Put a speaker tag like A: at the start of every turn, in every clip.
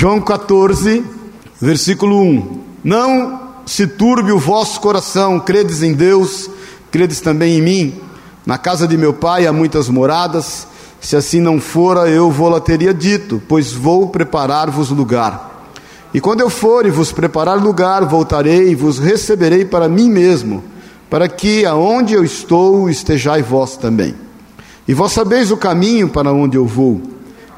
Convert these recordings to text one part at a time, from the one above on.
A: João 14, versículo 1. Não se turbe o vosso coração, credes em Deus, credes também em mim. Na casa de meu pai há muitas moradas, se assim não fora, eu vou-la teria dito, pois vou preparar-vos lugar. E quando eu for e vos preparar lugar, voltarei e vos receberei para mim mesmo, para que aonde eu estou estejais vós também. E vós sabeis o caminho para onde eu vou.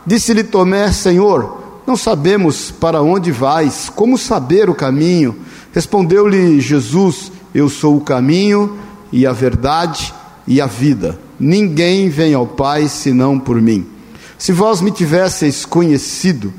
A: Disse-lhe Tomé, Senhor, não sabemos para onde vais, como saber o caminho? Respondeu-lhe Jesus: Eu sou o caminho e a verdade e a vida. Ninguém vem ao Pai senão por mim. Se vós me tivesseis conhecido,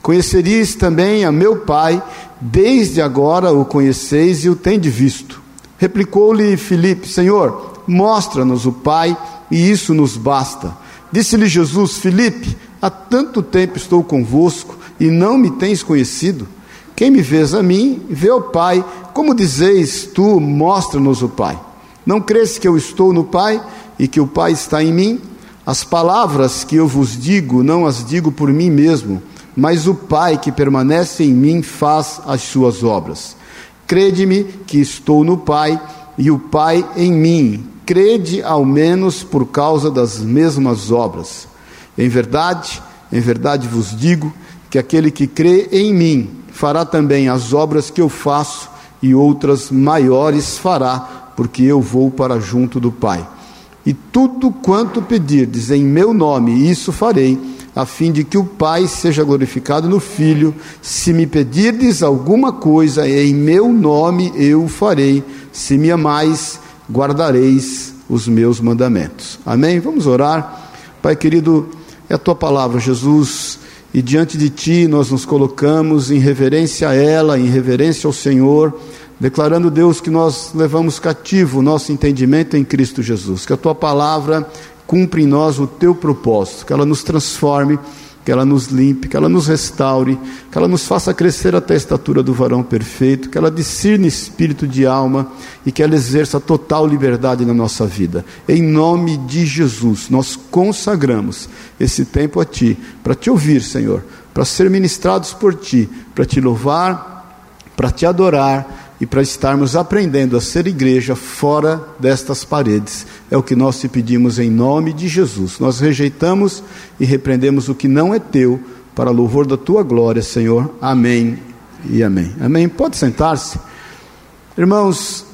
A: conheceríeis também a meu Pai, desde agora o conheceis e o tendes visto. Replicou-lhe Filipe: Senhor, mostra-nos o Pai, e isso nos basta. Disse-lhe Jesus: Filipe, há tanto tempo estou convosco e não me tens conhecido? Quem me vês a mim, vê o Pai. Como dizeis tu, mostra-nos o Pai. Não crês que eu estou no Pai e que o Pai está em mim? As palavras que eu vos digo, não as digo por mim mesmo, mas o Pai que permanece em mim faz as suas obras. Crede-me que estou no Pai e o Pai em mim. Crede ao menos por causa das mesmas obras. Em verdade, em verdade vos digo que aquele que crê em mim fará também as obras que eu faço e outras maiores fará, porque eu vou para junto do Pai. E tudo quanto pedirdes em meu nome, isso farei, a fim de que o Pai seja glorificado no Filho. Se me pedirdes alguma coisa em meu nome, eu farei. Se me amais, guardareis os meus mandamentos. Amém? Vamos orar. Pai querido, é a tua palavra, Jesus e diante de Ti nós nos colocamos em reverência a ela, em reverência ao Senhor, declarando, Deus, que nós levamos cativo o nosso entendimento em Cristo Jesus, que a Tua palavra cumpre em nós o Teu propósito, que ela nos transforme que ela nos limpe, que ela nos restaure, que ela nos faça crescer até a estatura do varão perfeito, que ela discirne espírito de alma e que ela exerça total liberdade na nossa vida. Em nome de Jesus, nós consagramos esse tempo a Ti, para te ouvir, Senhor, para ser ministrados por Ti, para te louvar, para te adorar e para estarmos aprendendo a ser igreja fora destas paredes. É o que nós te pedimos em nome de Jesus. Nós rejeitamos e repreendemos o que não é teu, para louvor da tua glória, Senhor. Amém e amém. Amém. Pode sentar-se. Irmãos,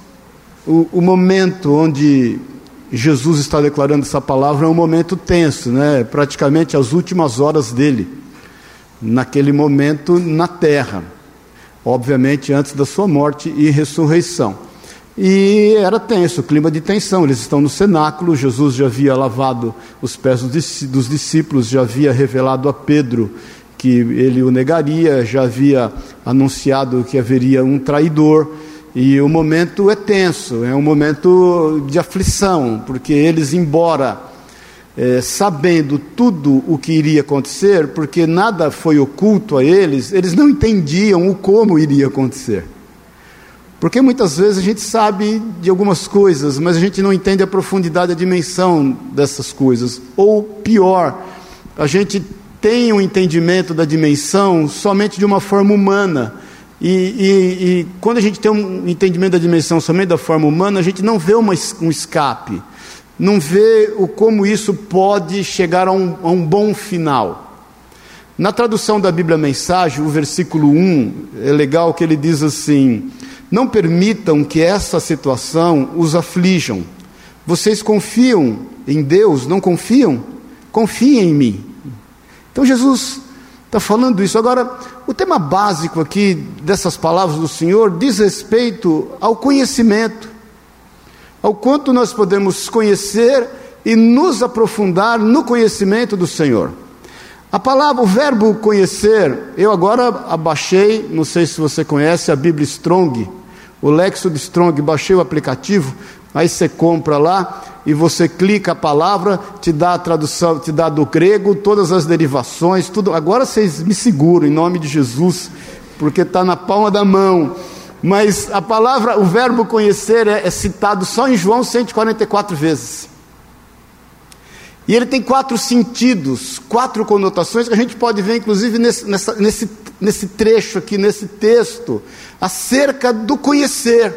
A: o, o momento onde Jesus está declarando essa palavra é um momento tenso, né? praticamente as últimas horas dele, naquele momento na terra obviamente antes da sua morte e ressurreição. E era tenso, clima de tensão. Eles estão no cenáculo. Jesus já havia lavado os pés dos discípulos, já havia revelado a Pedro que ele o negaria, já havia anunciado que haveria um traidor. E o momento é tenso, é um momento de aflição, porque eles, embora é, sabendo tudo o que iria acontecer, porque nada foi oculto a eles, eles não entendiam o como iria acontecer. Porque muitas vezes a gente sabe de algumas coisas, mas a gente não entende a profundidade, a dimensão dessas coisas. Ou pior, a gente tem um entendimento da dimensão somente de uma forma humana. E, e, e quando a gente tem um entendimento da dimensão somente da forma humana, a gente não vê uma, um escape não vê o como isso pode chegar a um, a um bom final. Na tradução da Bíblia Mensagem, o versículo 1 é legal que ele diz assim: Não permitam que essa situação os aflijam. Vocês confiam em Deus, não confiam? Confiem em mim. Então Jesus está falando isso. Agora, o tema básico aqui dessas palavras do Senhor diz respeito ao conhecimento ao quanto nós podemos conhecer e nos aprofundar no conhecimento do Senhor. A palavra, o verbo conhecer, eu agora abaixei, não sei se você conhece a Bíblia Strong, o Lexo Strong, baixei o aplicativo, aí você compra lá e você clica a palavra, te dá a tradução, te dá do grego, todas as derivações, tudo. Agora vocês me seguram em nome de Jesus, porque está na palma da mão mas a palavra, o verbo conhecer é, é citado só em João 144 vezes. E ele tem quatro sentidos, quatro conotações que a gente pode ver, inclusive, nesse, nessa, nesse, nesse trecho aqui, nesse texto, acerca do conhecer.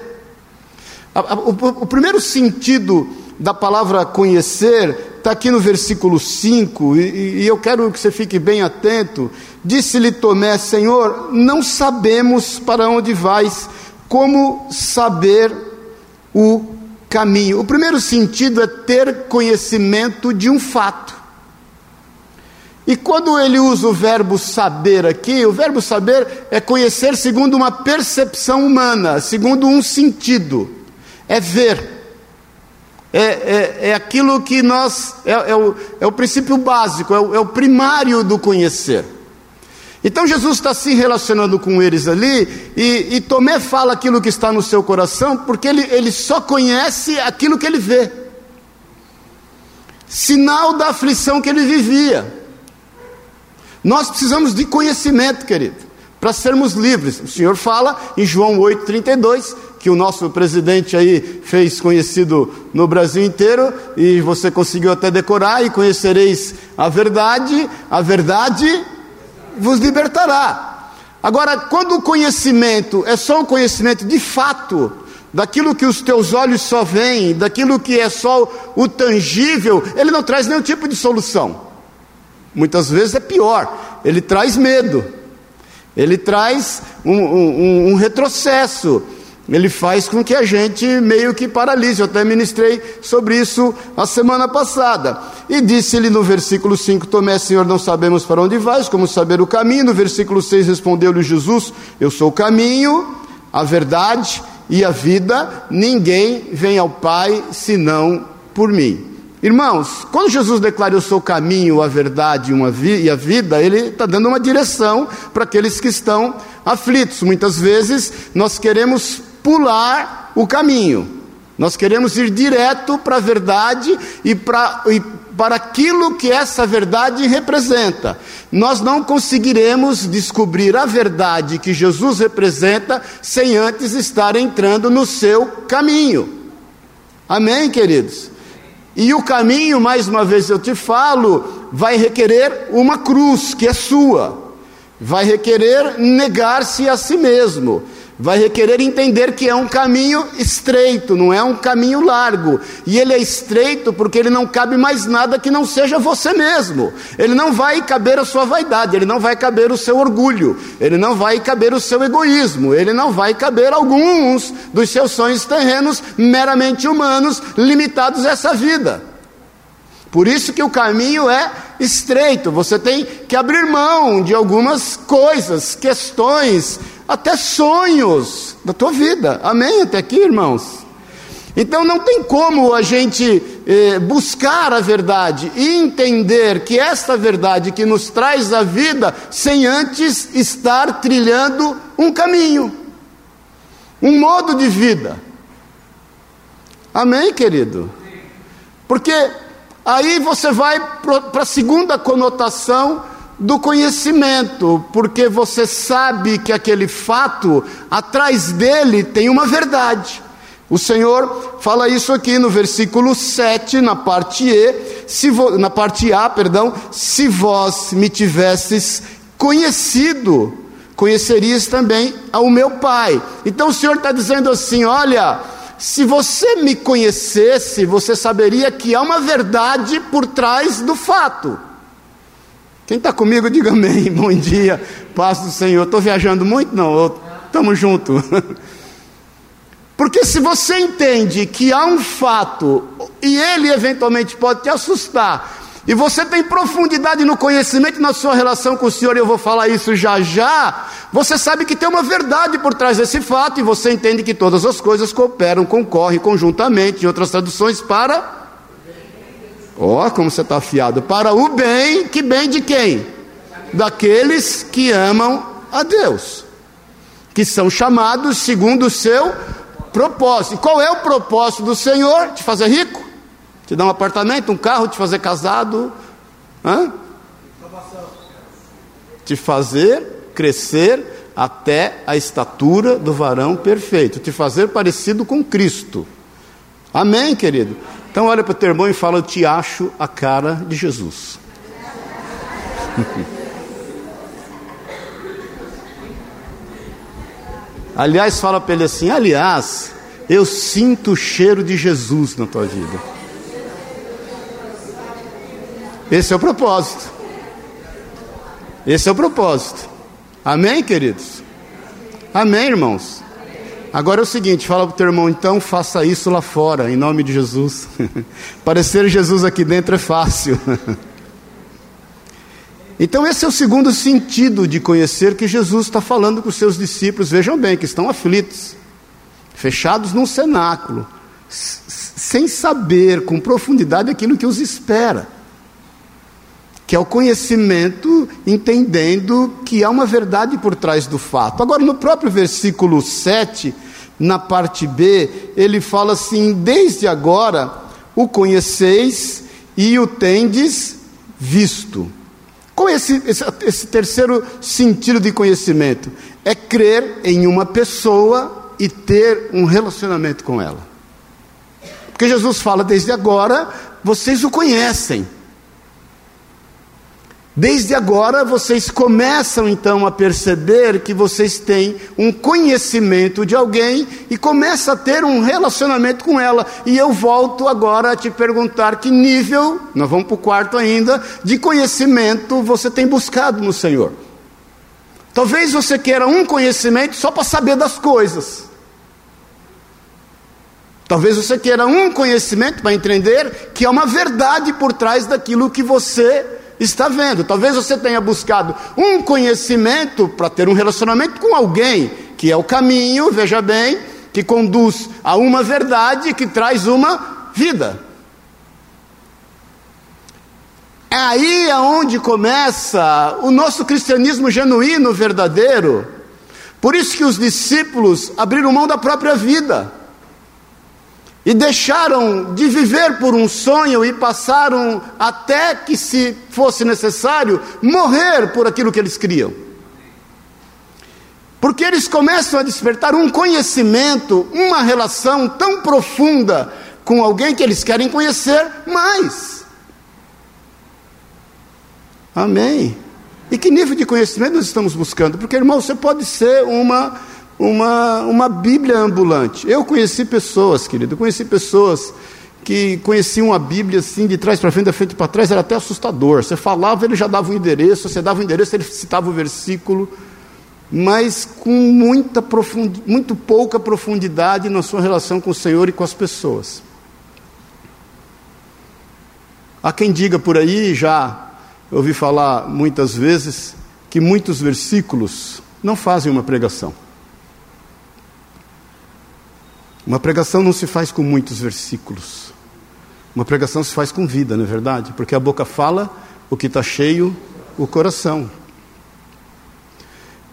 A: O, o, o primeiro sentido da palavra conhecer está aqui no versículo 5, e, e eu quero que você fique bem atento. Disse-lhe Tomé: Senhor, não sabemos para onde vais, como saber o caminho. O primeiro sentido é ter conhecimento de um fato. E quando ele usa o verbo saber aqui, o verbo saber é conhecer segundo uma percepção humana, segundo um sentido, é ver. É, é, é aquilo que nós. É, é, o, é o princípio básico, é o, é o primário do conhecer. Então Jesus está se relacionando com eles ali, e, e, Tomé fala aquilo que está no seu coração, porque ele, ele só conhece aquilo que ele vê sinal da aflição que ele vivia. Nós precisamos de conhecimento, querido, para sermos livres. O Senhor fala em João 8,32 que o nosso presidente aí fez conhecido no Brasil inteiro, e você conseguiu até decorar, e conhecereis a verdade, a verdade vos libertará. Agora, quando o conhecimento é só um conhecimento de fato, daquilo que os teus olhos só veem, daquilo que é só o tangível, ele não traz nenhum tipo de solução. Muitas vezes é pior, ele traz medo, ele traz um, um, um retrocesso, ele faz com que a gente meio que paralise. Eu até ministrei sobre isso a semana passada. E disse-lhe no versículo 5: Tomé, Senhor, não sabemos para onde vais, como saber o caminho. No versículo 6 respondeu-lhe Jesus: Eu sou o caminho, a verdade e a vida. Ninguém vem ao Pai senão por mim. Irmãos, quando Jesus declara eu sou o caminho, a verdade e a vida, ele está dando uma direção para aqueles que estão aflitos. Muitas vezes nós queremos pular o caminho. Nós queremos ir direto para a verdade e e para aquilo que essa verdade representa. Nós não conseguiremos descobrir a verdade que Jesus representa sem antes estar entrando no seu caminho. Amém, queridos? E o caminho, mais uma vez eu te falo, vai requerer uma cruz que é sua, vai requerer negar-se a si mesmo vai requerer entender que é um caminho estreito, não é um caminho largo. E ele é estreito porque ele não cabe mais nada que não seja você mesmo. Ele não vai caber a sua vaidade, ele não vai caber o seu orgulho, ele não vai caber o seu egoísmo, ele não vai caber alguns dos seus sonhos terrenos meramente humanos, limitados a essa vida. Por isso que o caminho é estreito, você tem que abrir mão de algumas coisas, questões, até sonhos da tua vida. Amém? Até aqui, irmãos? Então não tem como a gente eh, buscar a verdade e entender que esta verdade que nos traz a vida sem antes estar trilhando um caminho, um modo de vida. Amém, querido? Porque aí você vai para a segunda conotação do conhecimento, porque você sabe que aquele fato, atrás dele tem uma verdade. O Senhor fala isso aqui no versículo 7, na parte E, se vo, na parte A, perdão, se vós me tivesses conhecido, conhecerias também ao meu Pai. Então o Senhor está dizendo assim: olha, se você me conhecesse, você saberia que há uma verdade por trás do fato. Quem está comigo, diga amém. Bom dia, paz do Senhor. Estou viajando muito? Não, estamos juntos. Porque se você entende que há um fato e ele eventualmente pode te assustar, e você tem profundidade no conhecimento na sua relação com o Senhor, e eu vou falar isso já já, você sabe que tem uma verdade por trás desse fato, e você entende que todas as coisas cooperam, concorrem conjuntamente, em outras traduções, para Ó, oh, como você está afiado. Para o bem, que bem de quem? Daqueles que amam a Deus, que são chamados segundo o seu propósito. Qual é o propósito do Senhor? Te fazer rico? Te dar um apartamento, um carro, te fazer casado? Hã? Te fazer crescer até a estatura do varão perfeito, te fazer parecido com Cristo. Amém, querido? Então olha para o teu irmão e fala: Eu te acho a cara de Jesus. aliás, fala para ele assim: Aliás, eu sinto o cheiro de Jesus na tua vida. Esse é o propósito. Esse é o propósito. Amém, queridos? Amém, irmãos? Agora é o seguinte, fala para o teu irmão, então faça isso lá fora, em nome de Jesus. Parecer Jesus aqui dentro é fácil. então, esse é o segundo sentido de conhecer que Jesus está falando com os seus discípulos. Vejam bem, que estão aflitos, fechados num cenáculo, sem saber com profundidade aquilo que os espera que é o conhecimento entendendo que há uma verdade por trás do fato. Agora, no próprio versículo 7, na parte B, ele fala assim: Desde agora o conheceis e o tendes visto. Qual é esse, esse, esse terceiro sentido de conhecimento? É crer em uma pessoa e ter um relacionamento com ela. Porque Jesus fala: Desde agora vocês o conhecem. Desde agora vocês começam então a perceber que vocês têm um conhecimento de alguém e começa a ter um relacionamento com ela. E eu volto agora a te perguntar que nível, nós vamos para o quarto ainda, de conhecimento você tem buscado no Senhor. Talvez você queira um conhecimento só para saber das coisas. Talvez você queira um conhecimento para entender que é uma verdade por trás daquilo que você está vendo. Talvez você tenha buscado um conhecimento para ter um relacionamento com alguém, que é o caminho, veja bem, que conduz a uma verdade que traz uma vida. É aí aonde começa o nosso cristianismo genuíno, verdadeiro. Por isso que os discípulos abriram mão da própria vida e deixaram de viver por um sonho e passaram até que, se fosse necessário, morrer por aquilo que eles criam. Porque eles começam a despertar um conhecimento, uma relação tão profunda com alguém que eles querem conhecer mais. Amém. E que nível de conhecimento nós estamos buscando? Porque, irmão, você pode ser uma uma, uma Bíblia ambulante. Eu conheci pessoas, querido, conheci pessoas que conheciam a Bíblia assim, de trás para frente, da frente para trás, era até assustador. Você falava, ele já dava o um endereço, você dava o um endereço, ele citava o versículo, mas com muita profund... muito pouca profundidade na sua relação com o Senhor e com as pessoas. Há quem diga por aí, já ouvi falar muitas vezes, que muitos versículos não fazem uma pregação. Uma pregação não se faz com muitos versículos. Uma pregação se faz com vida, não é verdade? Porque a boca fala o que está cheio, o coração.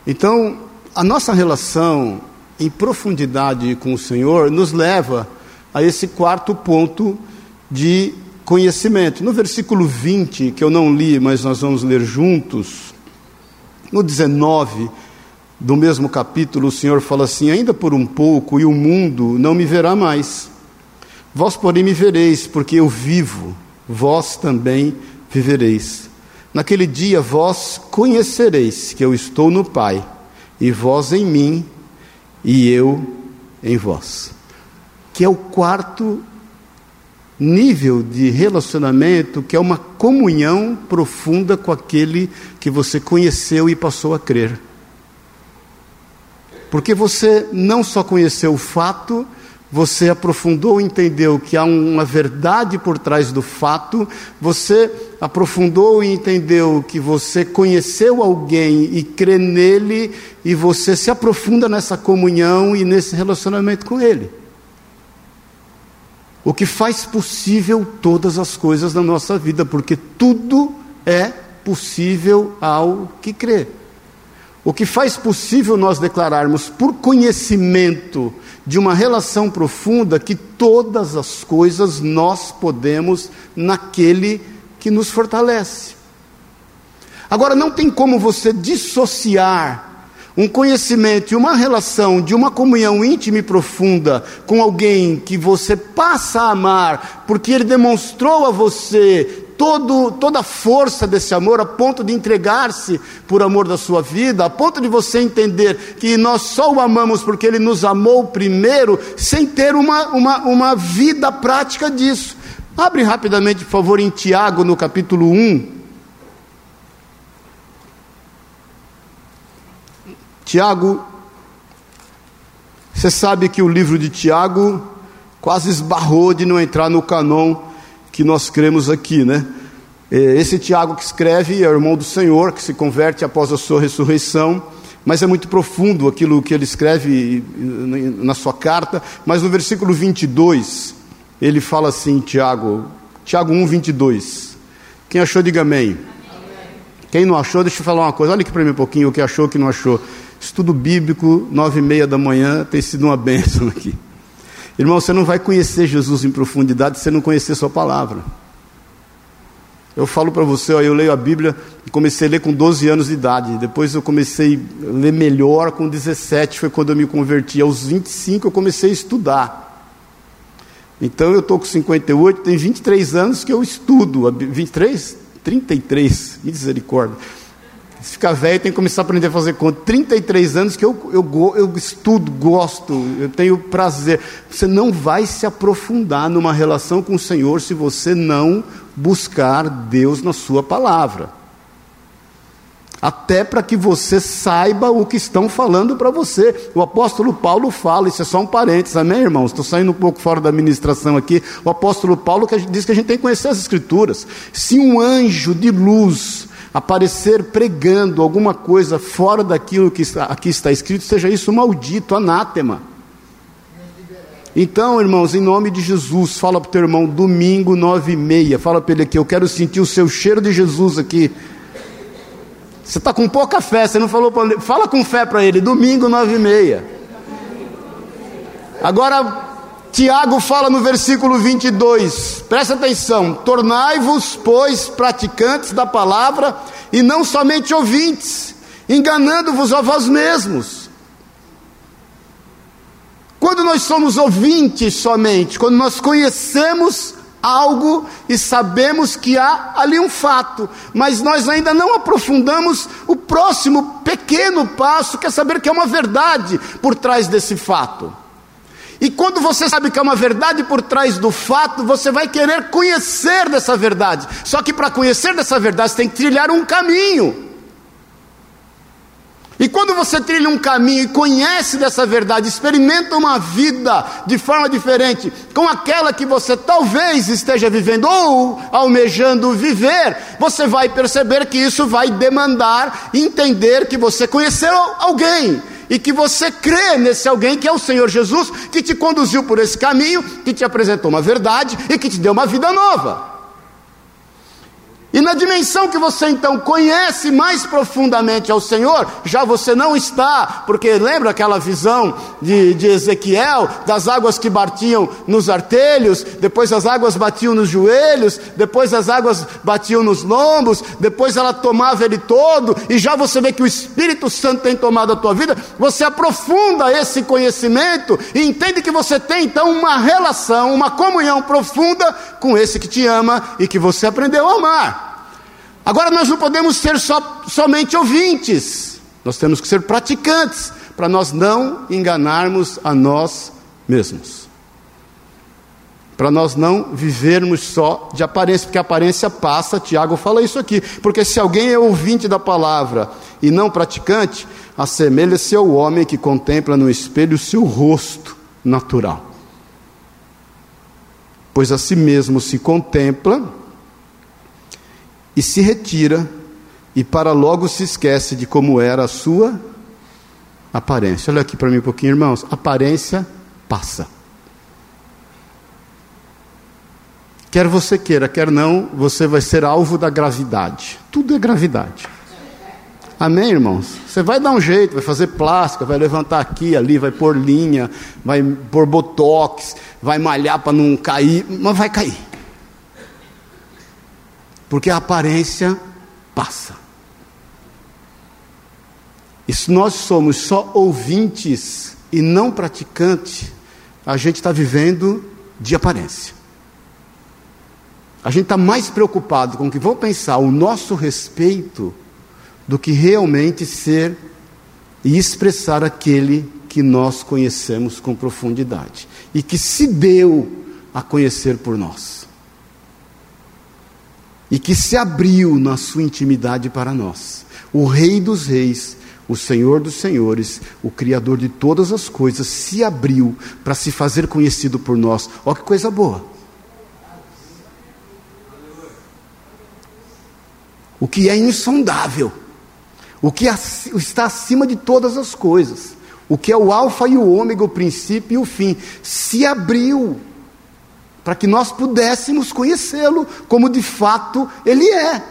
A: Então, a nossa relação em profundidade com o Senhor nos leva a esse quarto ponto de conhecimento. No versículo 20, que eu não li, mas nós vamos ler juntos, no 19, do mesmo capítulo, o Senhor fala assim: Ainda por um pouco, e o mundo não me verá mais. Vós, porém, me vereis, porque eu vivo, vós também vivereis. Naquele dia vós conhecereis que eu estou no Pai, e vós em mim, e eu em vós. Que é o quarto nível de relacionamento, que é uma comunhão profunda com aquele que você conheceu e passou a crer. Porque você não só conheceu o fato, você aprofundou entendeu que há uma verdade por trás do fato, você aprofundou e entendeu que você conheceu alguém e crê nele, e você se aprofunda nessa comunhão e nesse relacionamento com ele. O que faz possível todas as coisas na nossa vida, porque tudo é possível ao que crê. O que faz possível nós declararmos, por conhecimento de uma relação profunda, que todas as coisas nós podemos naquele que nos fortalece. Agora, não tem como você dissociar um conhecimento e uma relação de uma comunhão íntima e profunda com alguém que você passa a amar, porque ele demonstrou a você todo, toda a força desse amor, a ponto de entregar-se por amor da sua vida, a ponto de você entender que nós só o amamos porque ele nos amou primeiro, sem ter uma, uma, uma vida prática disso. Abre rapidamente, por favor, em Tiago, no capítulo 1. Tiago, você sabe que o livro de Tiago quase esbarrou de não entrar no canon que nós cremos aqui, né? É, esse Tiago que escreve é o irmão do Senhor, que se converte após a sua ressurreição, mas é muito profundo aquilo que ele escreve na sua carta, mas no versículo 22, ele fala assim, Tiago, Tiago 1, 22. Quem achou, diga amém. Quem não achou, deixa eu falar uma coisa, olha aqui para mim um pouquinho o que achou, o que não achou. Estudo bíblico, nove e meia da manhã, tem sido uma bênção aqui. Irmão, você não vai conhecer Jesus em profundidade se você não conhecer Sua palavra. Eu falo para você, ó, eu leio a Bíblia, comecei a ler com 12 anos de idade, depois eu comecei a ler melhor com 17, foi quando eu me converti. Aos 25 eu comecei a estudar. Então eu estou com 58, tem 23 anos que eu estudo. 23? 33, misericórdia. Se ficar velho, tem que começar a aprender a fazer conta. 33 anos que eu, eu, eu estudo, gosto, eu tenho prazer. Você não vai se aprofundar numa relação com o Senhor se você não buscar Deus na Sua palavra. Até para que você saiba o que estão falando para você. O apóstolo Paulo fala, isso é só um parênteses, amém, irmãos? Estou saindo um pouco fora da administração aqui. O apóstolo Paulo diz que a gente tem que conhecer as Escrituras. Se um anjo de luz aparecer pregando alguma coisa fora daquilo que aqui está escrito, seja isso maldito, anátema. Então, irmãos, em nome de Jesus, fala para o teu irmão, domingo, nove e meia, fala para ele aqui, eu quero sentir o seu cheiro de Jesus aqui. Você está com pouca fé, você não falou para ele, fala com fé para ele, domingo, nove e meia. Agora, Tiago fala no versículo 22, presta atenção: tornai-vos, pois, praticantes da palavra e não somente ouvintes, enganando-vos a vós mesmos. Quando nós somos ouvintes somente, quando nós conhecemos algo e sabemos que há ali um fato, mas nós ainda não aprofundamos o próximo pequeno passo, que é saber que é uma verdade por trás desse fato. E quando você sabe que é uma verdade por trás do fato, você vai querer conhecer dessa verdade. Só que para conhecer dessa verdade, você tem que trilhar um caminho. E quando você trilha um caminho e conhece dessa verdade, experimenta uma vida de forma diferente, com aquela que você talvez esteja vivendo ou almejando viver, você vai perceber que isso vai demandar entender que você conheceu alguém e que você crê nesse alguém que é o Senhor Jesus, que te conduziu por esse caminho, que te apresentou uma verdade e que te deu uma vida nova. E na dimensão que você então conhece mais profundamente ao Senhor, já você não está, porque lembra aquela visão de, de Ezequiel, das águas que batiam nos artelhos, depois as águas batiam nos joelhos, depois as águas batiam nos lombos, depois ela tomava ele todo, e já você vê que o Espírito Santo tem tomado a tua vida, você aprofunda esse conhecimento e entende que você tem então uma relação, uma comunhão profunda com esse que te ama e que você aprendeu a amar. Agora nós não podemos ser só, somente ouvintes, nós temos que ser praticantes, para nós não enganarmos a nós mesmos. Para nós não vivermos só de aparência, porque a aparência passa, Tiago fala isso aqui. Porque se alguém é ouvinte da palavra e não praticante, assemelha-se ao homem que contempla no espelho o seu rosto natural. Pois a si mesmo se contempla e se retira, e para logo se esquece de como era a sua aparência. Olha aqui para mim um pouquinho, irmãos. Aparência passa. Quer você queira, quer não, você vai ser alvo da gravidade. Tudo é gravidade. Amém, irmãos? Você vai dar um jeito, vai fazer plástica, vai levantar aqui, ali, vai pôr linha, vai pôr botox, vai malhar para não cair, mas vai cair porque a aparência passa. E se nós somos só ouvintes e não praticantes, a gente está vivendo de aparência. A gente está mais preocupado com o que vão pensar o nosso respeito do que realmente ser e expressar aquele que nós conhecemos com profundidade e que se deu a conhecer por nós e que se abriu na sua intimidade para nós. O Rei dos Reis, o Senhor dos Senhores, o Criador de todas as coisas, se abriu para se fazer conhecido por nós. Olha que coisa boa. o que é insondável, o que está acima de todas as coisas, o que é o Alfa e o Ômega, o princípio e o fim, se abriu para que nós pudéssemos conhecê-lo como de fato ele é.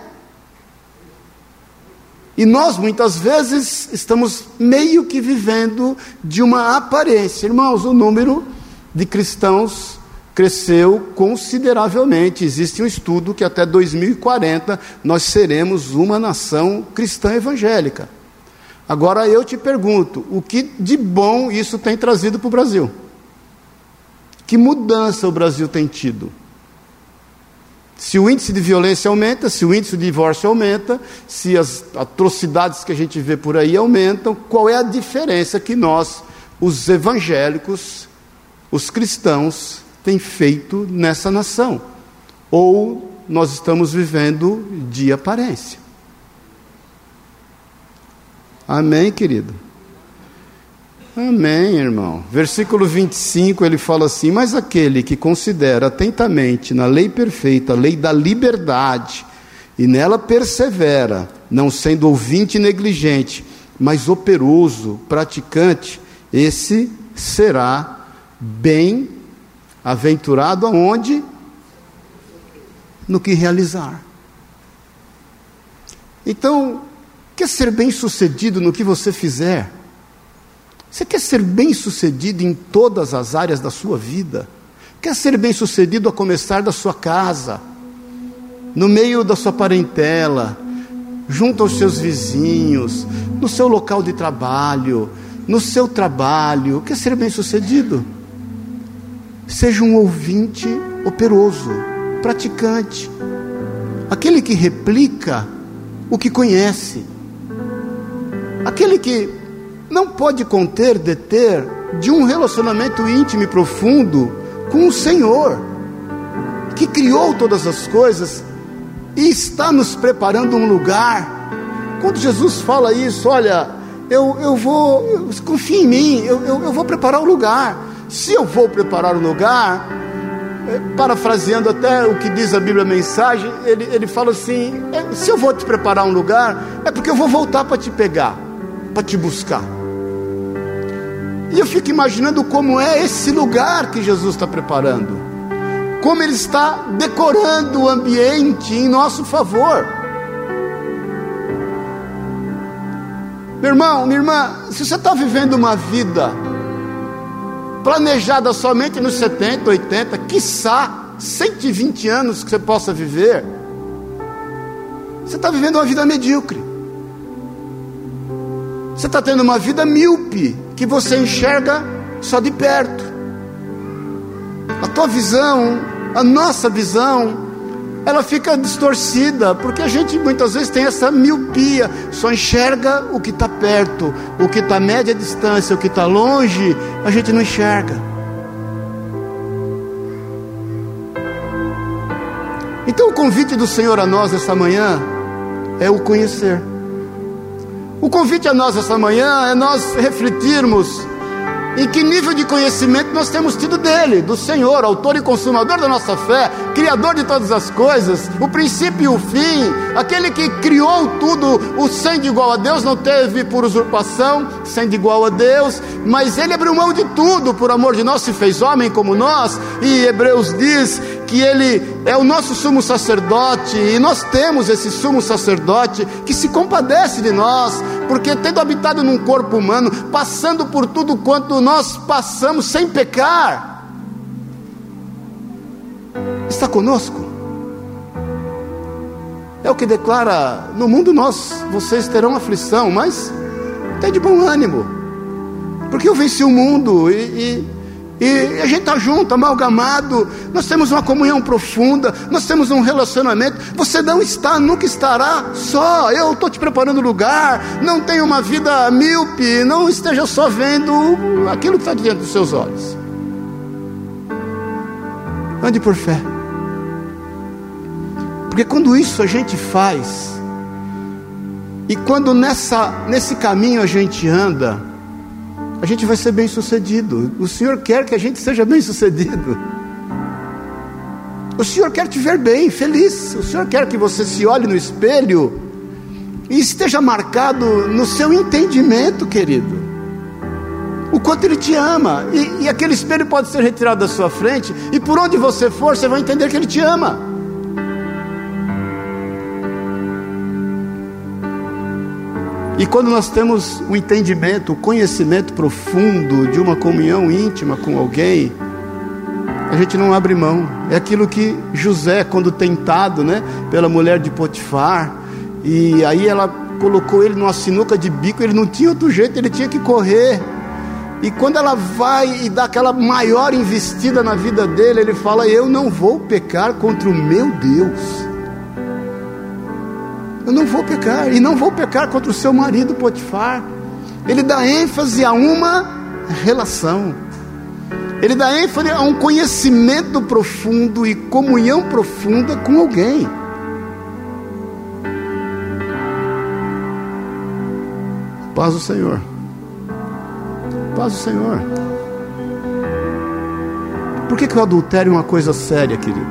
A: E nós muitas vezes estamos meio que vivendo de uma aparência. Irmãos, o número de cristãos cresceu consideravelmente. Existe um estudo que até 2040 nós seremos uma nação cristã evangélica. Agora eu te pergunto, o que de bom isso tem trazido para o Brasil? Que mudança o Brasil tem tido? Se o índice de violência aumenta, se o índice de divórcio aumenta, se as atrocidades que a gente vê por aí aumentam, qual é a diferença que nós, os evangélicos, os cristãos, tem feito nessa nação. Ou nós estamos vivendo de aparência. Amém, querido? Amém, irmão. Versículo 25 ele fala assim: Mas aquele que considera atentamente na lei perfeita, a lei da liberdade, e nela persevera, não sendo ouvinte negligente, mas operoso, praticante, esse será bem Aventurado aonde? No que realizar. Então, quer ser bem sucedido no que você fizer? Você quer ser bem sucedido em todas as áreas da sua vida? Quer ser bem sucedido a começar da sua casa, no meio da sua parentela, junto aos seus vizinhos, no seu local de trabalho, no seu trabalho? Quer ser bem sucedido? Seja um ouvinte operoso, praticante, aquele que replica o que conhece, aquele que não pode conter, deter de um relacionamento íntimo e profundo com o Senhor, que criou todas as coisas e está nos preparando um lugar. Quando Jesus fala isso, olha, eu, eu vou, eu, confia em mim, eu, eu, eu vou preparar o lugar. Se eu vou preparar o lugar, é, parafraseando até o que diz a Bíblia a mensagem, ele, ele fala assim: é, se eu vou te preparar um lugar, é porque eu vou voltar para te pegar, para te buscar. E eu fico imaginando como é esse lugar que Jesus está preparando, como Ele está decorando o ambiente em nosso favor. Meu irmão, minha irmã, se você está vivendo uma vida planejada somente nos 70, 80, quiçá 120 anos que você possa viver, você está vivendo uma vida medíocre. Você está tendo uma vida míope, que você enxerga só de perto. A tua visão, a nossa visão, ela fica distorcida, porque a gente muitas vezes tem essa miopia, só enxerga o que está perto, o que está média distância, o que está longe, a gente não enxerga. Então o convite do Senhor a nós essa manhã é o conhecer. O convite a nós essa manhã é nós refletirmos em que nível de conhecimento nós temos tido dele, do Senhor, autor e consumador da nossa fé, criador de todas as coisas, o princípio e o fim, aquele que criou tudo, o sendo igual a Deus, não teve por usurpação, sendo igual a Deus, mas ele abriu mão de tudo por amor de nós, se fez homem como nós, e Hebreus diz que ele é o nosso sumo sacerdote, e nós temos esse sumo sacerdote que se compadece de nós, porque tendo habitado num corpo humano, passando por tudo quanto nós passamos sem pecar, está conosco. É o que declara: no mundo nós, vocês terão aflição, mas tem de bom ânimo, porque eu venci o mundo e, e, e a gente está junto, amalgamado, nós temos uma comunhão profunda, nós temos um relacionamento. Você não está, nunca estará só. Eu estou te preparando lugar, não tenha uma vida míope, não esteja só vendo aquilo que está diante dos seus olhos. Ande por fé. Porque quando isso a gente faz, e quando nessa, nesse caminho a gente anda, a gente vai ser bem sucedido. O Senhor quer que a gente seja bem sucedido. O Senhor quer te ver bem, feliz. O Senhor quer que você se olhe no espelho e esteja marcado no seu entendimento, querido. O quanto Ele te ama. E, e aquele espelho pode ser retirado da sua frente, e por onde você for, você vai entender que Ele te ama. E quando nós temos o entendimento, o conhecimento profundo de uma comunhão íntima com alguém, a gente não abre mão. É aquilo que José, quando tentado, né, pela mulher de Potifar, e aí ela colocou ele numa sinuca de bico, ele não tinha outro jeito, ele tinha que correr. E quando ela vai e dá aquela maior investida na vida dele, ele fala: Eu não vou pecar contra o meu Deus. Eu não vou pecar, e não vou pecar contra o seu marido Potifar. Ele dá ênfase a uma relação. Ele dá ênfase a um conhecimento profundo e comunhão profunda com alguém. Paz do Senhor. Paz do Senhor. Por que, que o adultério é uma coisa séria, querido?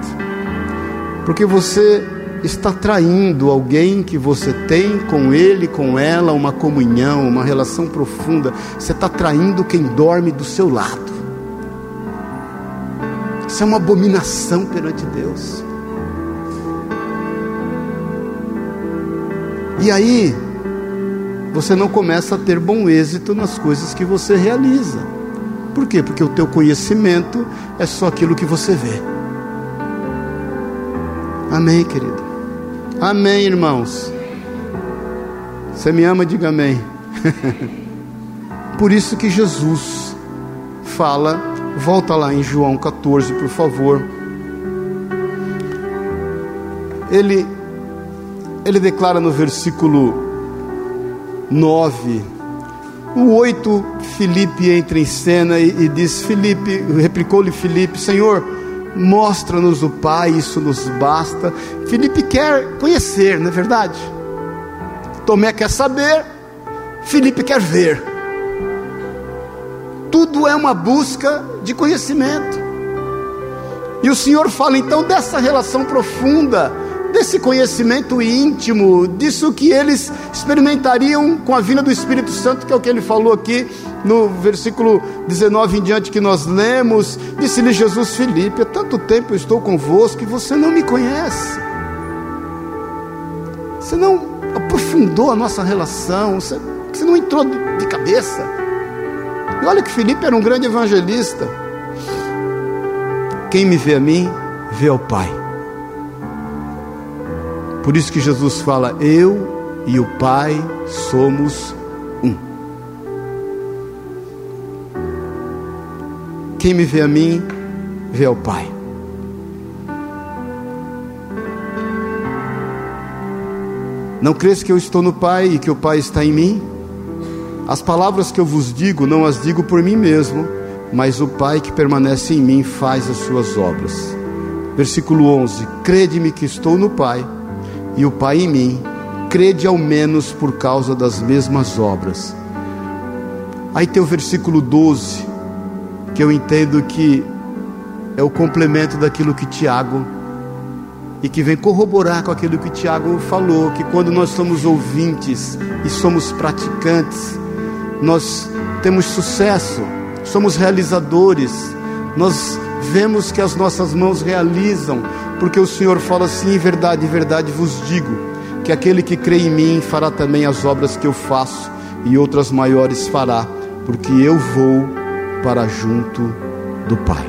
A: Porque você está traindo alguém que você tem com ele, com ela, uma comunhão, uma relação profunda. Você está traindo quem dorme do seu lado. Isso é uma abominação perante Deus. E aí, você não começa a ter bom êxito nas coisas que você realiza. Por quê? Porque o teu conhecimento é só aquilo que você vê. Amém, querido. Amém, irmãos. Você me ama, diga amém. Por isso que Jesus fala, volta lá em João 14, por favor. Ele ele declara no versículo 9, o 8, Filipe entra em cena e, e diz: Filipe, replicou-lhe Filipe, Senhor, mostra-nos o Pai, isso nos basta. Felipe quer conhecer, não é verdade? Tomé quer saber, Felipe quer ver. Tudo é uma busca de conhecimento. E o Senhor fala então dessa relação profunda desse conhecimento íntimo, disso que eles experimentariam com a vinda do Espírito Santo, que é o que ele falou aqui no versículo 19 em diante que nós lemos. Disse-lhe Jesus Filipe: Há tanto tempo eu estou convosco que você não me conhece. Você não aprofundou a nossa relação, você, você não entrou de cabeça. E olha que Filipe era um grande evangelista. Quem me vê a mim, vê ao Pai. Por isso que Jesus fala: Eu e o Pai somos um. Quem me vê a mim, vê ao Pai. Não crês que eu estou no Pai e que o Pai está em mim? As palavras que eu vos digo, não as digo por mim mesmo, mas o Pai que permanece em mim faz as suas obras. Versículo 11: Crede-me que estou no Pai e o Pai em mim, crede ao menos por causa das mesmas obras. Aí tem o versículo 12, que eu entendo que é o complemento daquilo que Tiago e que vem corroborar com aquilo que Tiago falou, que quando nós somos ouvintes e somos praticantes, nós temos sucesso, somos realizadores, nós vemos que as nossas mãos realizam, porque o Senhor fala assim: em verdade, em verdade vos digo, que aquele que crê em mim fará também as obras que eu faço, e outras maiores fará, porque eu vou para junto do Pai.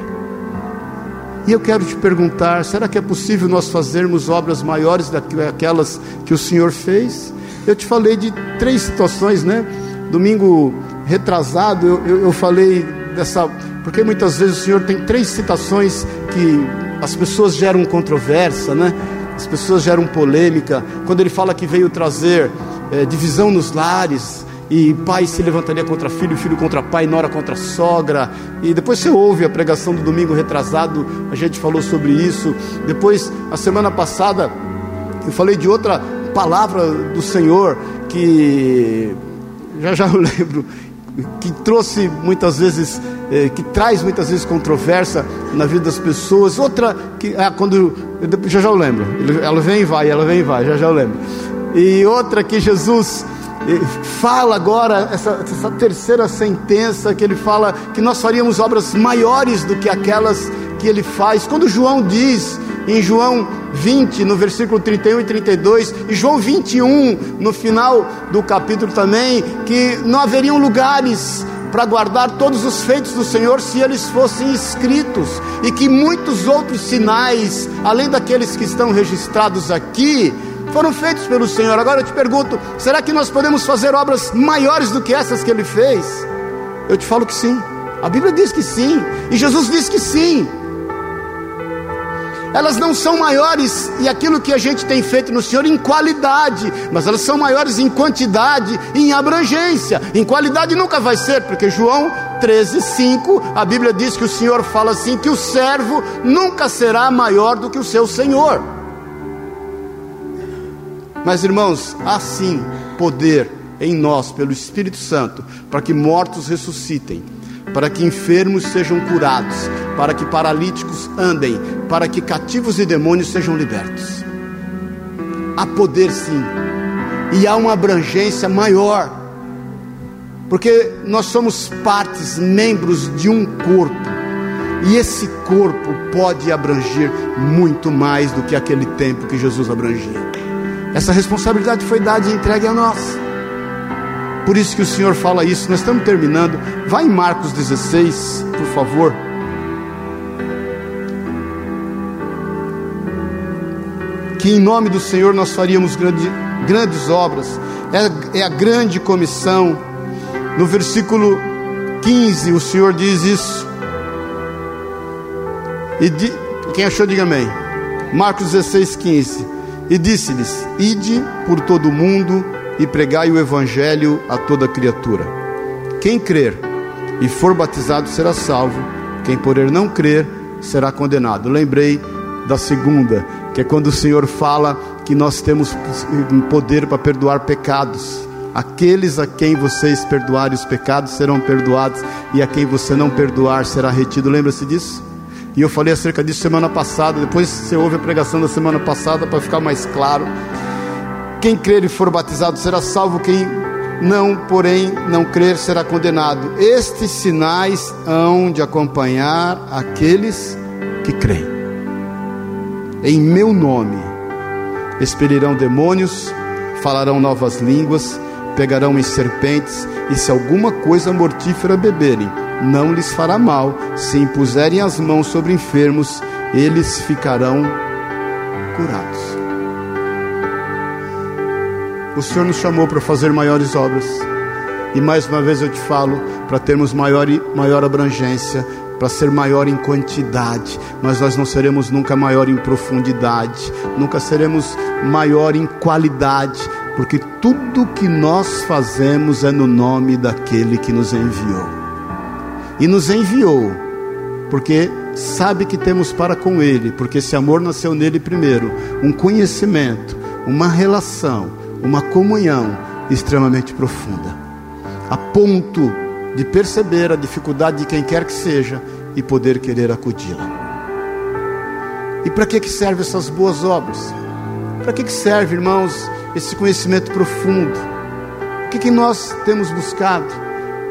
A: E eu quero te perguntar: será que é possível nós fazermos obras maiores daquelas que o Senhor fez? Eu te falei de três situações, né? domingo retrasado, eu, eu, eu falei dessa. Porque muitas vezes o Senhor tem três citações que as pessoas geram controvérsia, né? As pessoas geram polêmica. Quando ele fala que veio trazer é, divisão nos lares, e pai se levantaria contra filho, filho contra pai, nora contra sogra. E depois você ouve a pregação do domingo retrasado, a gente falou sobre isso. Depois, a semana passada, eu falei de outra palavra do Senhor que já já eu lembro que trouxe muitas vezes, eh, que traz muitas vezes controvérsia na vida das pessoas. Outra que, ah, quando, já já eu lembro, ela vem e vai, ela vem e vai, já já eu lembro. E outra que Jesus eh, fala agora, essa, essa terceira sentença, que ele fala que nós faríamos obras maiores do que aquelas que ele faz. Quando João diz em João 20, no versículo 31 e 32, e João 21, no final do capítulo também, que não haveriam lugares para guardar todos os feitos do Senhor se eles fossem escritos, e que muitos outros sinais, além daqueles que estão registrados aqui, foram feitos pelo Senhor. Agora eu te pergunto: será que nós podemos fazer obras maiores do que essas que ele fez? Eu te falo que sim. A Bíblia diz que sim, e Jesus diz que sim elas não são maiores e aquilo que a gente tem feito no Senhor em qualidade, mas elas são maiores em quantidade e em abrangência. Em qualidade nunca vai ser, porque João 13, 5, a Bíblia diz que o Senhor fala assim: que o servo nunca será maior do que o seu Senhor. Mas irmãos, há sim poder em nós pelo Espírito Santo para que mortos ressuscitem para que enfermos sejam curados, para que paralíticos andem, para que cativos e demônios sejam libertos. Há poder sim, e há uma abrangência maior, porque nós somos partes, membros de um corpo, e esse corpo pode abranger muito mais do que aquele tempo que Jesus abrangia. Essa responsabilidade foi dada e entregue a nós. Por isso que o Senhor fala isso. Nós estamos terminando. Vai em Marcos 16, por favor. Que em nome do Senhor nós faríamos grande, grandes obras. É, é a grande comissão. No versículo 15, o Senhor diz isso. E di, quem achou, diga amém. Marcos 16, 15. E disse-lhes: Ide por todo o mundo e pregai o evangelho a toda criatura. Quem crer e for batizado será salvo, quem porém não crer será condenado. Lembrei da segunda, que é quando o Senhor fala que nós temos poder para perdoar pecados. Aqueles a quem vocês perdoarem os pecados serão perdoados, e a quem você não perdoar será retido. Lembra-se disso? E eu falei acerca disso semana passada. Depois você ouve a pregação da semana passada para ficar mais claro. Quem crer e for batizado será salvo, quem não, porém, não crer será condenado. Estes sinais hão de acompanhar aqueles que creem. Em meu nome expelirão demônios, falarão novas línguas, pegarão em serpentes, e se alguma coisa mortífera beberem, não lhes fará mal. Se impuserem as mãos sobre enfermos, eles ficarão curados. O Senhor nos chamou para fazer maiores obras. E mais uma vez eu te falo, para termos maior, maior abrangência, para ser maior em quantidade, mas nós não seremos nunca maior em profundidade, nunca seremos maior em qualidade, porque tudo que nós fazemos é no nome daquele que nos enviou. E nos enviou, porque sabe que temos para com Ele, porque esse amor nasceu nele primeiro um conhecimento, uma relação uma comunhão extremamente profunda, a ponto de perceber a dificuldade de quem quer que seja e poder querer acudi-la. E para que, que serve essas boas obras? Para que, que serve, irmãos, esse conhecimento profundo? O que, que nós temos buscado?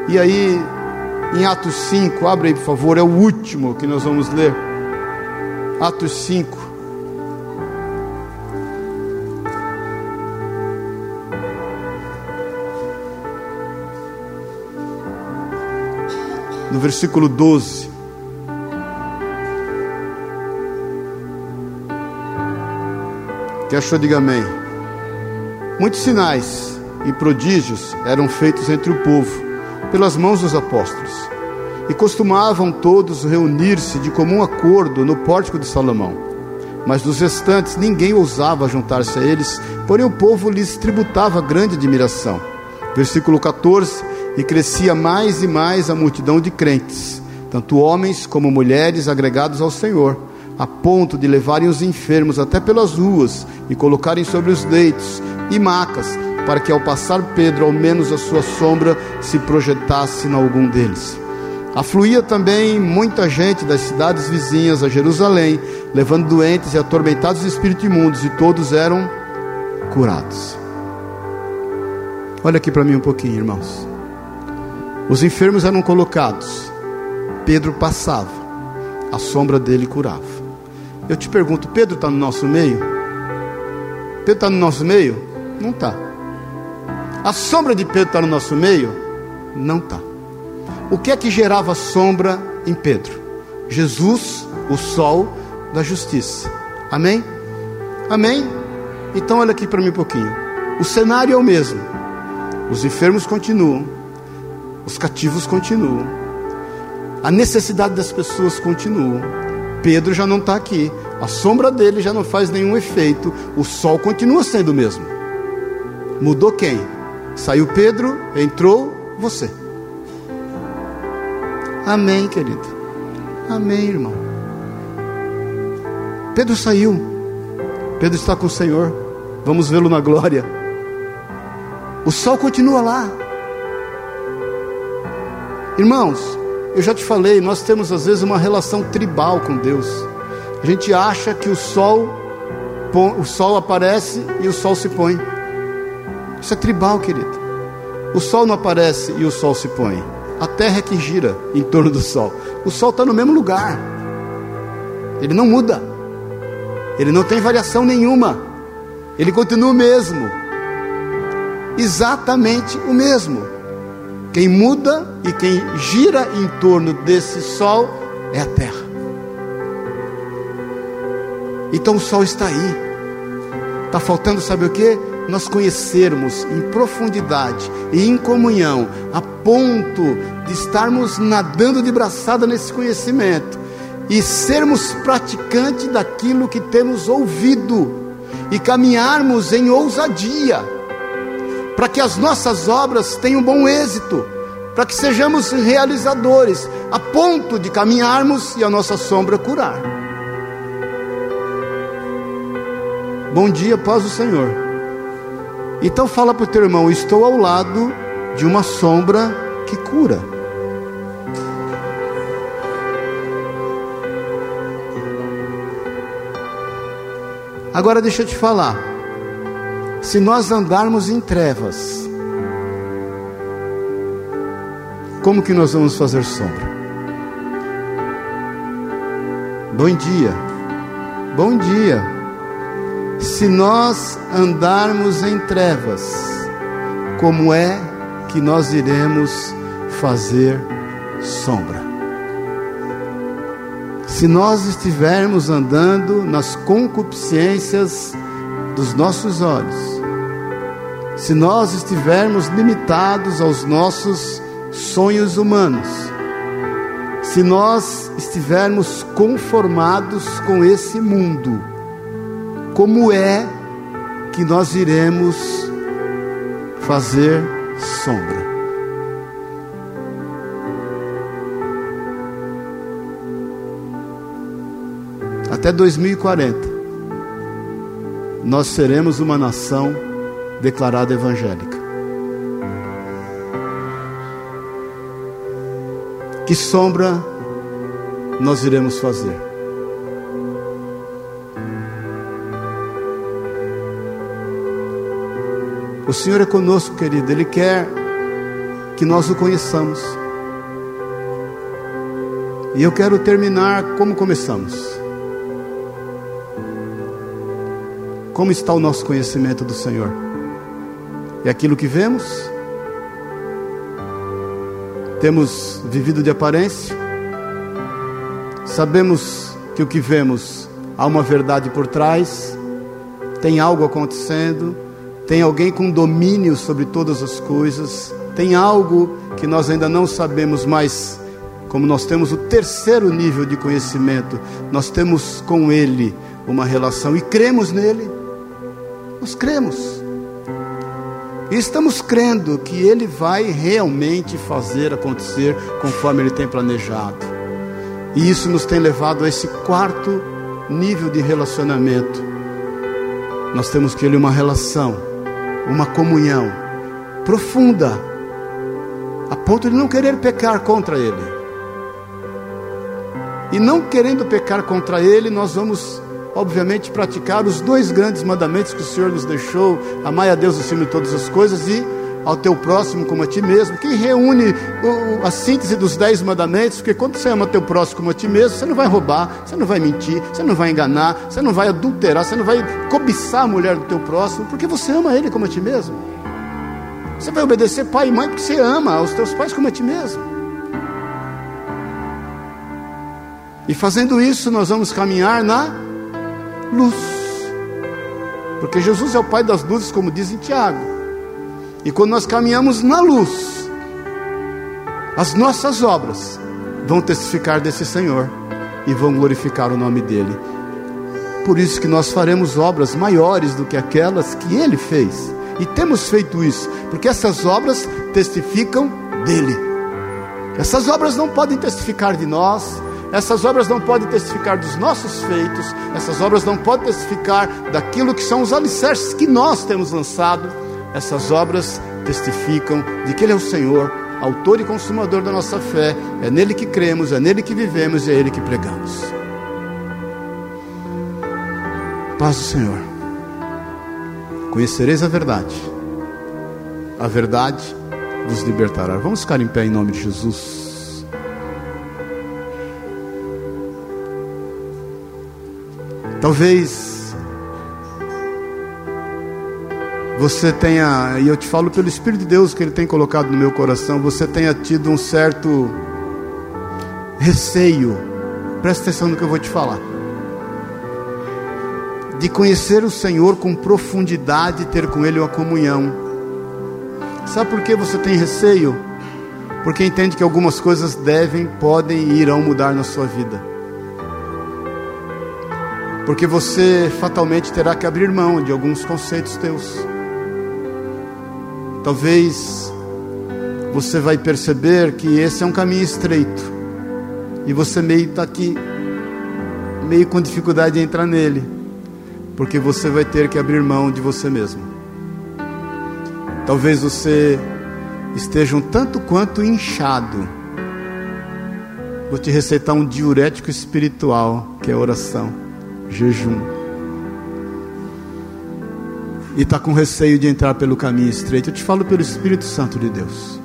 A: E aí, em Atos 5, abre aí por favor, é o último que nós vamos ler. Atos 5. no versículo 12. Que achou, diga amém. Muitos sinais e prodígios eram feitos entre o povo, pelas mãos dos apóstolos. E costumavam todos reunir-se de comum acordo no pórtico de Salomão. Mas dos restantes ninguém ousava juntar-se a eles, porém o povo lhes tributava grande admiração. Versículo 14: E crescia mais e mais a multidão de crentes, tanto homens como mulheres agregados ao Senhor, a ponto de levarem os enfermos até pelas ruas e colocarem sobre os leitos e macas, para que ao passar Pedro, ao menos a sua sombra se projetasse em algum deles. Afluía também muita gente das cidades vizinhas a Jerusalém, levando doentes e atormentados de espírito imundos, e todos eram curados. Olha aqui para mim um pouquinho, irmãos. Os enfermos eram colocados, Pedro passava, a sombra dele curava. Eu te pergunto, Pedro está no nosso meio? Pedro está no nosso meio? Não está. A sombra de Pedro está no nosso meio? Não está. O que é que gerava sombra em Pedro? Jesus, o sol da justiça. Amém? Amém? Então olha aqui para mim um pouquinho. O cenário é o mesmo. Os enfermos continuam, os cativos continuam, a necessidade das pessoas continua. Pedro já não está aqui, a sombra dele já não faz nenhum efeito, o sol continua sendo o mesmo. Mudou quem? Saiu Pedro, entrou você. Amém, querido. Amém, irmão. Pedro saiu. Pedro está com o Senhor. Vamos vê-lo na glória. O sol continua lá. Irmãos, eu já te falei, nós temos às vezes uma relação tribal com Deus. A gente acha que o sol o sol aparece e o sol se põe. Isso é tribal, querido. O sol não aparece e o sol se põe. A terra é que gira em torno do sol. O sol está no mesmo lugar. Ele não muda. Ele não tem variação nenhuma. Ele continua o mesmo. Exatamente o mesmo. Quem muda e quem gira em torno desse sol é a terra. Então o sol está aí. Está faltando, sabe o que? Nós conhecermos em profundidade e em comunhão, a ponto de estarmos nadando de braçada nesse conhecimento e sermos praticantes daquilo que temos ouvido e caminharmos em ousadia, para que as nossas obras tenham bom êxito, para que sejamos realizadores, a ponto de caminharmos e a nossa sombra curar. Bom dia, paz do Senhor. Então fala para o teu irmão: estou ao lado de uma sombra que cura. Agora deixa eu te falar. Se nós andarmos em trevas, como que nós vamos fazer sombra? Bom dia. Bom dia. Se nós andarmos em trevas, como é que nós iremos fazer sombra? Se nós estivermos andando nas concupiscências dos nossos olhos, se nós estivermos limitados aos nossos sonhos humanos, se nós estivermos conformados com esse mundo, como é que nós iremos fazer sombra? Até 2040, nós seremos uma nação declarada evangélica. Que sombra nós iremos fazer? O Senhor é conosco, querido, Ele quer que nós o conheçamos. E eu quero terminar como começamos. Como está o nosso conhecimento do Senhor? É aquilo que vemos? Temos vivido de aparência? Sabemos que o que vemos há uma verdade por trás? Tem algo acontecendo? tem alguém com domínio sobre todas as coisas, tem algo que nós ainda não sabemos, mas como nós temos o terceiro nível de conhecimento, nós temos com Ele uma relação e cremos nele. Nós cremos. Estamos crendo que Ele vai realmente fazer acontecer conforme Ele tem planejado. E isso nos tem levado a esse quarto nível de relacionamento. Nós temos que Ele uma relação, uma comunhão profunda, a ponto de não querer pecar contra Ele. E não querendo pecar contra Ele, nós vamos obviamente, praticar os dois grandes mandamentos que o Senhor nos deixou: amai a Deus acima de todas as coisas e ao teu próximo como a ti mesmo, que reúne a síntese dos dez mandamentos, porque quando você ama teu próximo como a ti mesmo, você não vai roubar, você não vai mentir, você não vai enganar, você não vai adulterar, você não vai cobiçar a mulher do teu próximo, porque você ama ele como a ti mesmo. Você vai obedecer pai e mãe porque você ama os teus pais como a ti mesmo. E fazendo isso, nós vamos caminhar na luz. Porque Jesus é o Pai das luzes, como diz em Tiago. E quando nós caminhamos na luz, as nossas obras vão testificar desse Senhor e vão glorificar o nome dele. Por isso que nós faremos obras maiores do que aquelas que ele fez. E temos feito isso, porque essas obras testificam dele. Essas obras não podem testificar de nós, essas obras não podem testificar dos nossos feitos, essas obras não podem testificar daquilo que são os alicerces que nós temos lançado. Essas obras testificam de que Ele é o Senhor, autor e consumador da nossa fé, é nele que cremos, é nele que vivemos e é Ele que pregamos. Paz do Senhor. Conhecereis a verdade, a verdade vos libertará. Vamos ficar em pé em nome de Jesus. Talvez você tenha, e eu te falo pelo Espírito de Deus que Ele tem colocado no meu coração, você tenha tido um certo receio, presta atenção no que eu vou te falar, de conhecer o Senhor com profundidade e ter com Ele uma comunhão. Sabe por que você tem receio? Porque entende que algumas coisas devem, podem e irão mudar na sua vida porque você fatalmente terá que abrir mão de alguns conceitos teus. Talvez você vai perceber que esse é um caminho estreito e você meio está aqui, meio com dificuldade de entrar nele, porque você vai ter que abrir mão de você mesmo. Talvez você esteja um tanto quanto inchado. Vou te receitar um diurético espiritual, que é a oração jejum. E está com receio de entrar pelo caminho estreito. Eu te falo pelo Espírito Santo de Deus.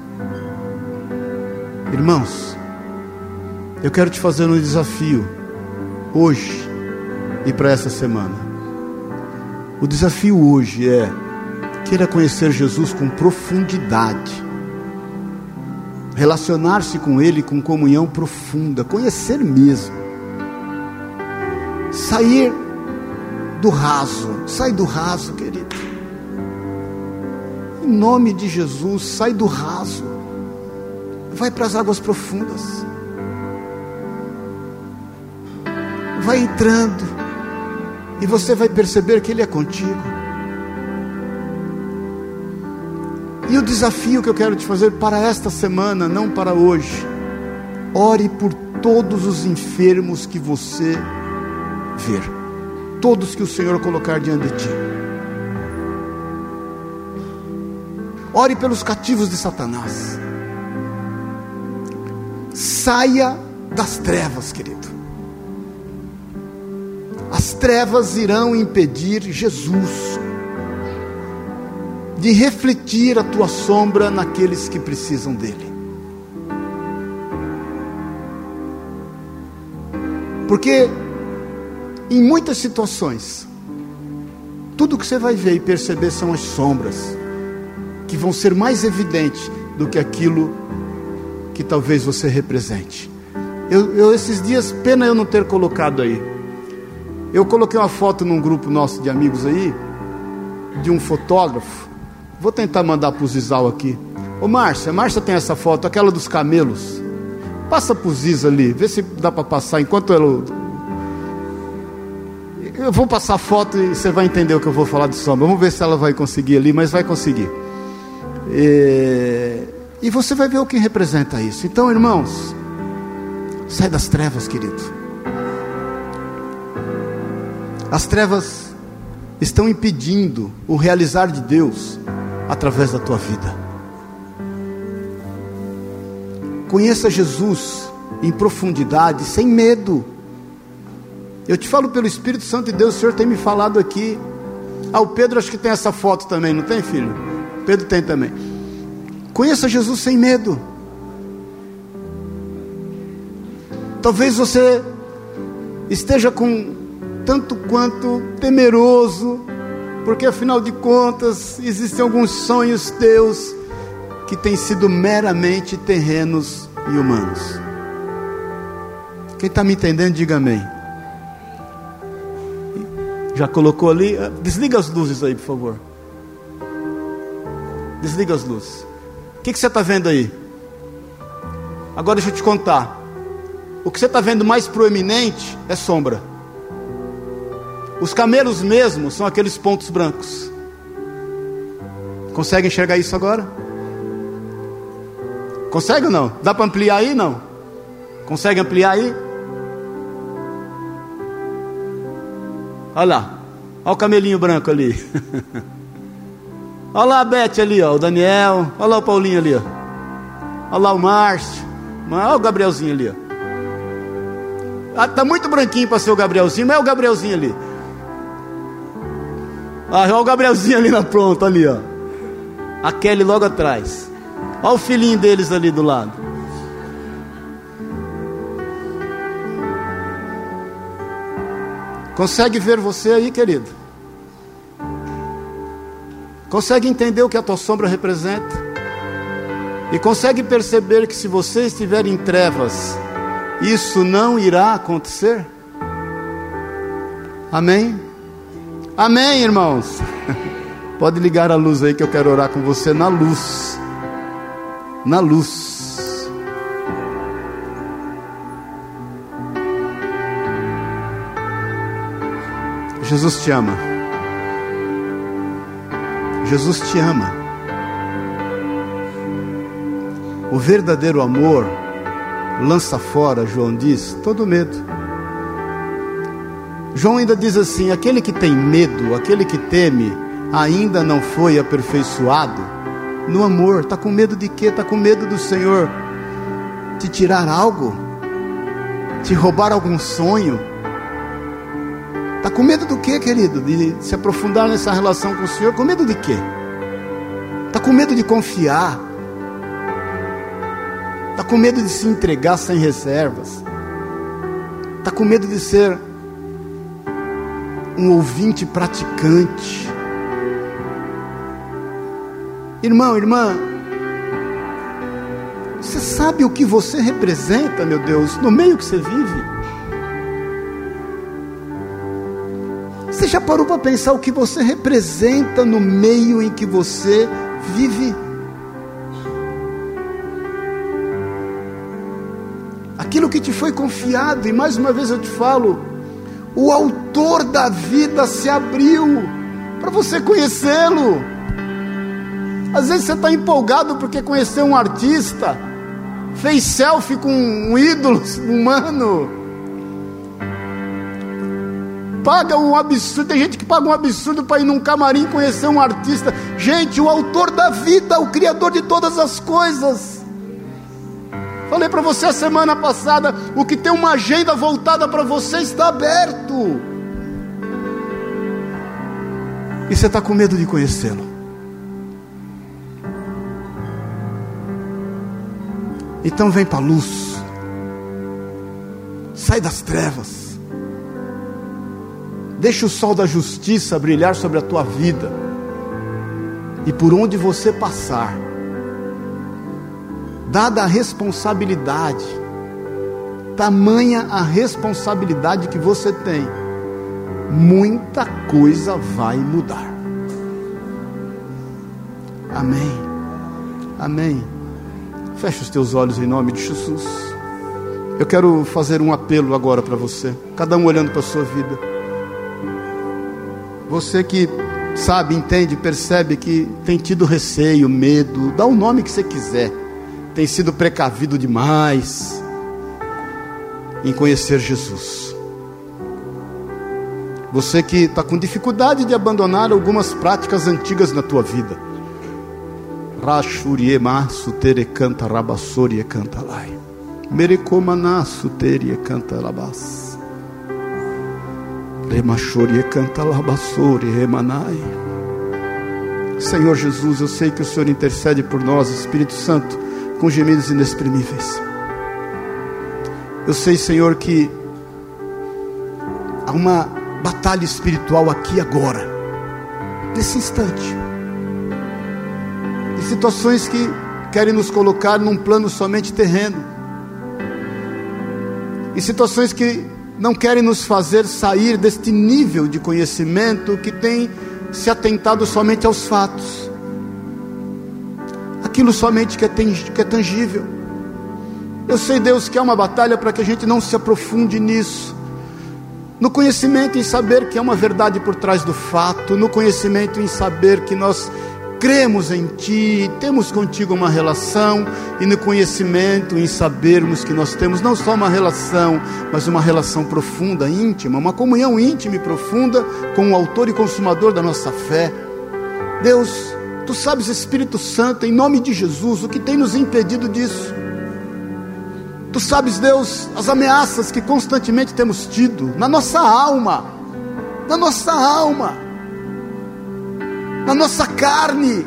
A: Irmãos, eu quero te fazer um desafio hoje e para essa semana. O desafio hoje é queira conhecer Jesus com profundidade. Relacionar-se com Ele com comunhão profunda, conhecer mesmo sair do raso. Sai do raso, querido. Em nome de Jesus, sai do raso. Vai para as águas profundas. Vai entrando. E você vai perceber que Ele é contigo. E o desafio que eu quero te fazer para esta semana, não para hoje. Ore por todos os enfermos que você ver todos que o Senhor colocar diante de ti. Ore pelos cativos de Satanás. Saia das trevas, querido. As trevas irão impedir Jesus de refletir a tua sombra naqueles que precisam dele. Porque em muitas situações, tudo que você vai ver e perceber são as sombras, que vão ser mais evidentes do que aquilo que talvez você represente. Eu, eu, esses dias, pena eu não ter colocado aí. Eu coloquei uma foto num grupo nosso de amigos aí, de um fotógrafo. Vou tentar mandar para o Zizal aqui. Ô Márcia, Márcia tem essa foto, aquela dos camelos. Passa para o Ziz ali, vê se dá para passar enquanto ela. Eu vou passar foto e você vai entender o que eu vou falar de sombra. Vamos ver se ela vai conseguir ali, mas vai conseguir. E, e você vai ver o que representa isso. Então, irmãos, sai das trevas, querido. As trevas estão impedindo o realizar de Deus através da tua vida. Conheça Jesus em profundidade, sem medo. Eu te falo pelo Espírito Santo de Deus, o Senhor tem me falado aqui. Ah, o Pedro acho que tem essa foto também, não tem, filho? Pedro tem também. Conheça Jesus sem medo. Talvez você esteja com tanto quanto temeroso, porque afinal de contas existem alguns sonhos teus que têm sido meramente terrenos e humanos. Quem está me entendendo, diga amém. Já colocou ali? Ah, desliga as luzes aí, por favor. Desliga as luzes. O que, que você está vendo aí? Agora deixa eu te contar. O que você está vendo mais proeminente é sombra. Os camelos mesmo são aqueles pontos brancos. Consegue enxergar isso agora? Consegue ou não? Dá para ampliar aí? Não? Consegue ampliar aí? Olha lá. Olha o camelinho branco ali. Olha lá a Beth ali, ó, o Daniel. Olha lá o Paulinho ali, ó. Olha lá o Márcio. Olha o Gabrielzinho ali, ó. Ah, tá muito branquinho para ser o Gabrielzinho, mas é o Gabrielzinho ali. Ah, olha o Gabrielzinho ali na pronta, ali, ó. A Kelly logo atrás. Olha o filhinho deles ali do lado. Consegue ver você aí, querido? Consegue entender o que a tua sombra representa? E consegue perceber que se você estiver em trevas, isso não irá acontecer? Amém? Amém, irmãos? Pode ligar a luz aí que eu quero orar com você na luz. Na luz. Jesus te ama. Jesus te ama. O verdadeiro amor lança fora, João diz, todo medo. João ainda diz assim: aquele que tem medo, aquele que teme, ainda não foi aperfeiçoado no amor. Está com medo de quê? Está com medo do Senhor te tirar algo, te roubar algum sonho. Está com medo do quê, querido? De se aprofundar nessa relação com o Senhor? Com medo de quê? Está com medo de confiar? Está com medo de se entregar sem reservas? Está com medo de ser um ouvinte praticante. Irmão, irmã, você sabe o que você representa, meu Deus, no meio que você vive? Já parou para pensar o que você representa no meio em que você vive? Aquilo que te foi confiado, e mais uma vez eu te falo, o autor da vida se abriu para você conhecê-lo. Às vezes você está empolgado porque conheceu um artista, fez selfie com um ídolo humano, paga um absurdo. Tem gente que paga um absurdo para ir num camarim conhecer um artista. Gente, o autor da vida, o criador de todas as coisas Falei para você a semana passada: o que tem uma agenda voltada para você está aberto. E você está com medo de conhecê-lo. Então vem para a luz. Sai das trevas. Deixa o sol da justiça brilhar sobre a tua vida. E por onde você passar, dada a responsabilidade, tamanha a responsabilidade que você tem, muita coisa vai mudar. Amém. Amém. Feche os teus olhos em nome de Jesus. Eu quero fazer um apelo agora para você, cada um olhando para a sua vida. Você que sabe, entende, percebe que tem tido receio, medo, dá o nome que você quiser, tem sido precavido demais em conhecer Jesus. Você que está com dificuldade de abandonar algumas práticas antigas na tua vida. Rashurie masu tere canta rabassorie canta lai. Merecomanasu teria canta labas. Canta remanai. Senhor Jesus, eu sei que o Senhor intercede por nós, Espírito Santo, com gemidos inexprimíveis. Eu sei, Senhor, que há uma batalha espiritual aqui agora, nesse instante situações que querem nos colocar num plano somente terreno, e situações que não querem nos fazer sair deste nível de conhecimento que tem se atentado somente aos fatos, aquilo somente que é, que é tangível. Eu sei, Deus, que é uma batalha para que a gente não se aprofunde nisso, no conhecimento em saber que é uma verdade por trás do fato, no conhecimento em saber que nós cremos em Ti, temos contigo uma relação e no conhecimento, em sabermos que nós temos não só uma relação, mas uma relação profunda, íntima, uma comunhão íntima e profunda com o Autor e Consumador da nossa fé. Deus, Tu sabes, Espírito Santo, em nome de Jesus, o que tem nos impedido disso. Tu sabes, Deus, as ameaças que constantemente temos tido na nossa alma, na nossa alma na nossa carne.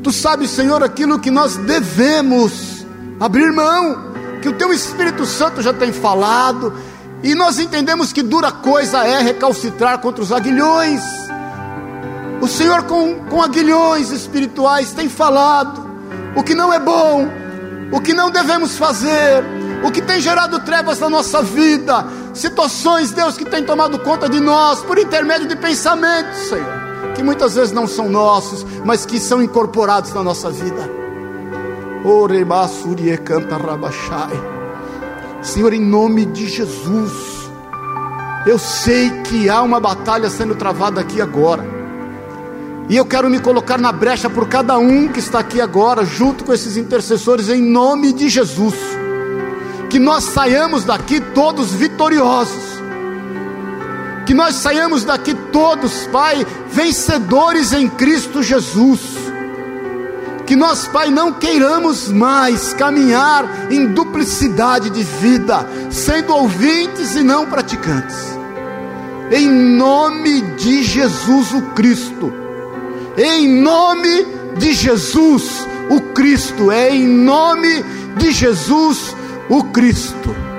A: Tu sabes, Senhor, aquilo que nós devemos abrir mão, que o Teu Espírito Santo já tem falado, e nós entendemos que dura coisa é recalcitrar contra os aguilhões. O Senhor, com, com aguilhões espirituais, tem falado o que não é bom, o que não devemos fazer, o que tem gerado trevas na nossa vida, situações, Deus, que tem tomado conta de nós por intermédio de pensamentos, Senhor que muitas vezes não são nossos, mas que são incorporados na nossa vida. Senhor, em nome de Jesus, eu sei que há uma batalha sendo travada aqui agora, e eu quero me colocar na brecha por cada um que está aqui agora, junto com esses intercessores, em nome de Jesus, que nós saiamos daqui todos vitoriosos, que nós saiamos daqui todos, Pai, vencedores em Cristo Jesus. Que nós, Pai, não queiramos mais caminhar em duplicidade de vida, sendo ouvintes e não praticantes. Em nome de Jesus o Cristo. Em nome de Jesus o Cristo. É em nome de Jesus o Cristo